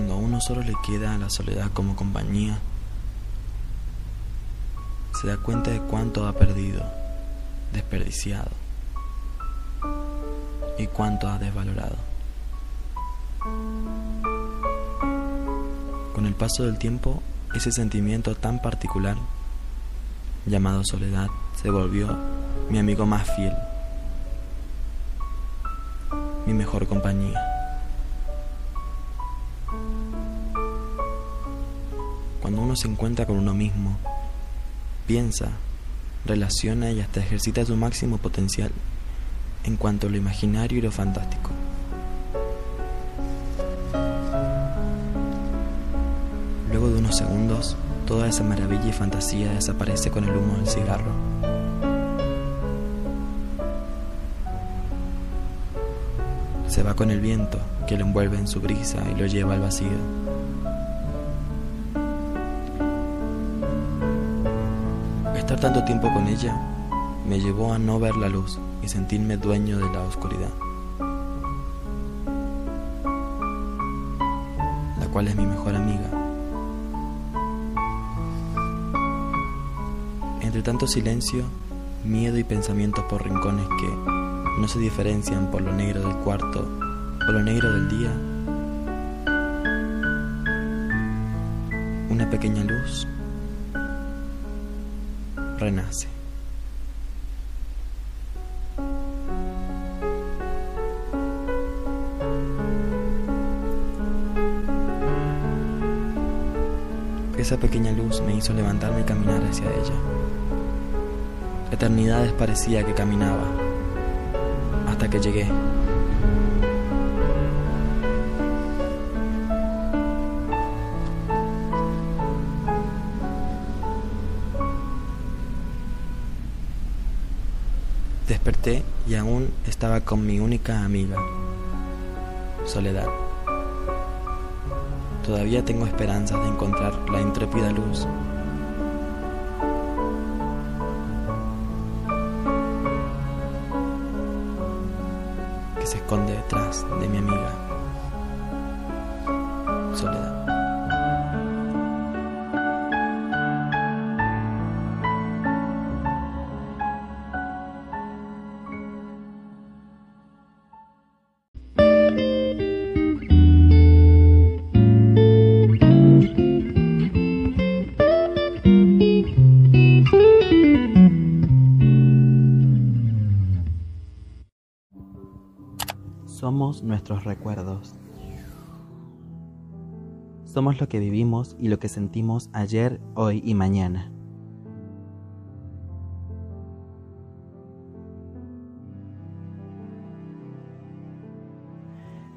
Cuando a uno solo le queda la soledad como compañía, se da cuenta de cuánto ha perdido, desperdiciado y cuánto ha desvalorado. Con el paso del tiempo, ese sentimiento tan particular, llamado soledad, se volvió mi amigo más fiel, mi mejor compañía. Uno se encuentra con uno mismo, piensa, relaciona y hasta ejercita su máximo potencial en cuanto a lo imaginario y lo fantástico. Luego de unos segundos, toda esa maravilla y fantasía desaparece con el humo del cigarro. Se va con el viento que lo envuelve en su brisa y lo lleva al vacío. Estar tanto tiempo con ella me llevó a no ver la luz y sentirme dueño de la oscuridad, la cual es mi mejor amiga. Entre tanto silencio, miedo y pensamientos por rincones que no se diferencian por lo negro del cuarto o lo negro del día, una pequeña luz renace. Esa pequeña luz me hizo levantarme y caminar hacia ella. Eternidades parecía que caminaba, hasta que llegué. Desperté y aún estaba con mi única amiga, Soledad. Todavía tengo esperanzas de encontrar la intrépida luz. que se esconde detrás de mi amiga, Soledad. Nuestros recuerdos. Somos lo que vivimos y lo que sentimos ayer, hoy y mañana.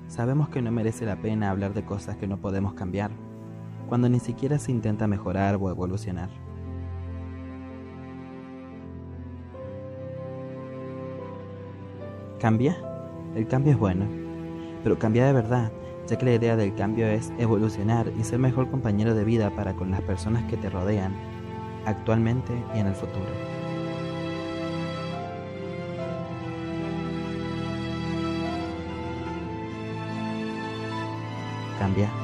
Sabemos que no merece la pena hablar de cosas que no podemos cambiar, cuando ni siquiera se intenta mejorar o evolucionar. ¿Cambia? El cambio es bueno, pero cambia de verdad, ya que la idea del cambio es evolucionar y ser mejor compañero de vida para con las personas que te rodean, actualmente y en el futuro. Cambia.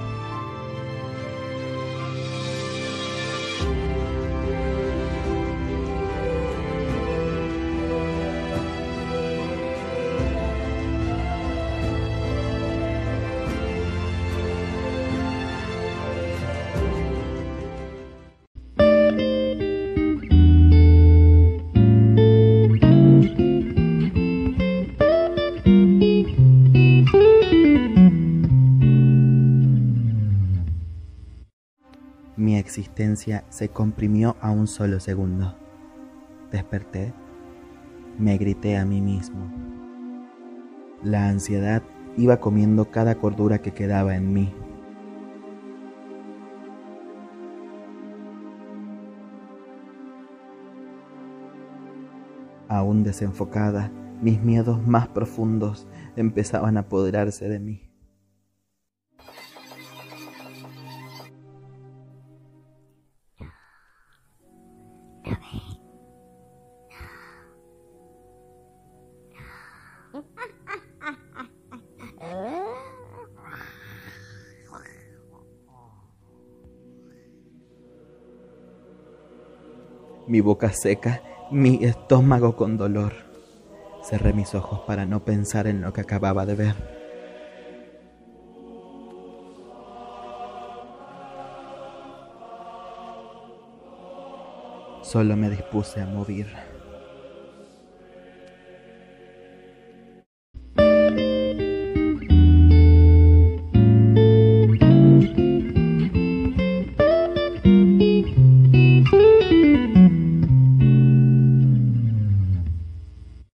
Mi existencia se comprimió a un solo segundo. Desperté, me grité a mí mismo. La ansiedad iba comiendo cada cordura que quedaba en mí. Aún desenfocada, mis miedos más profundos empezaban a apoderarse de mí. Mi boca seca, mi estómago con dolor. Cerré mis ojos para no pensar en lo que acababa de ver. Solo me dispuse a morir.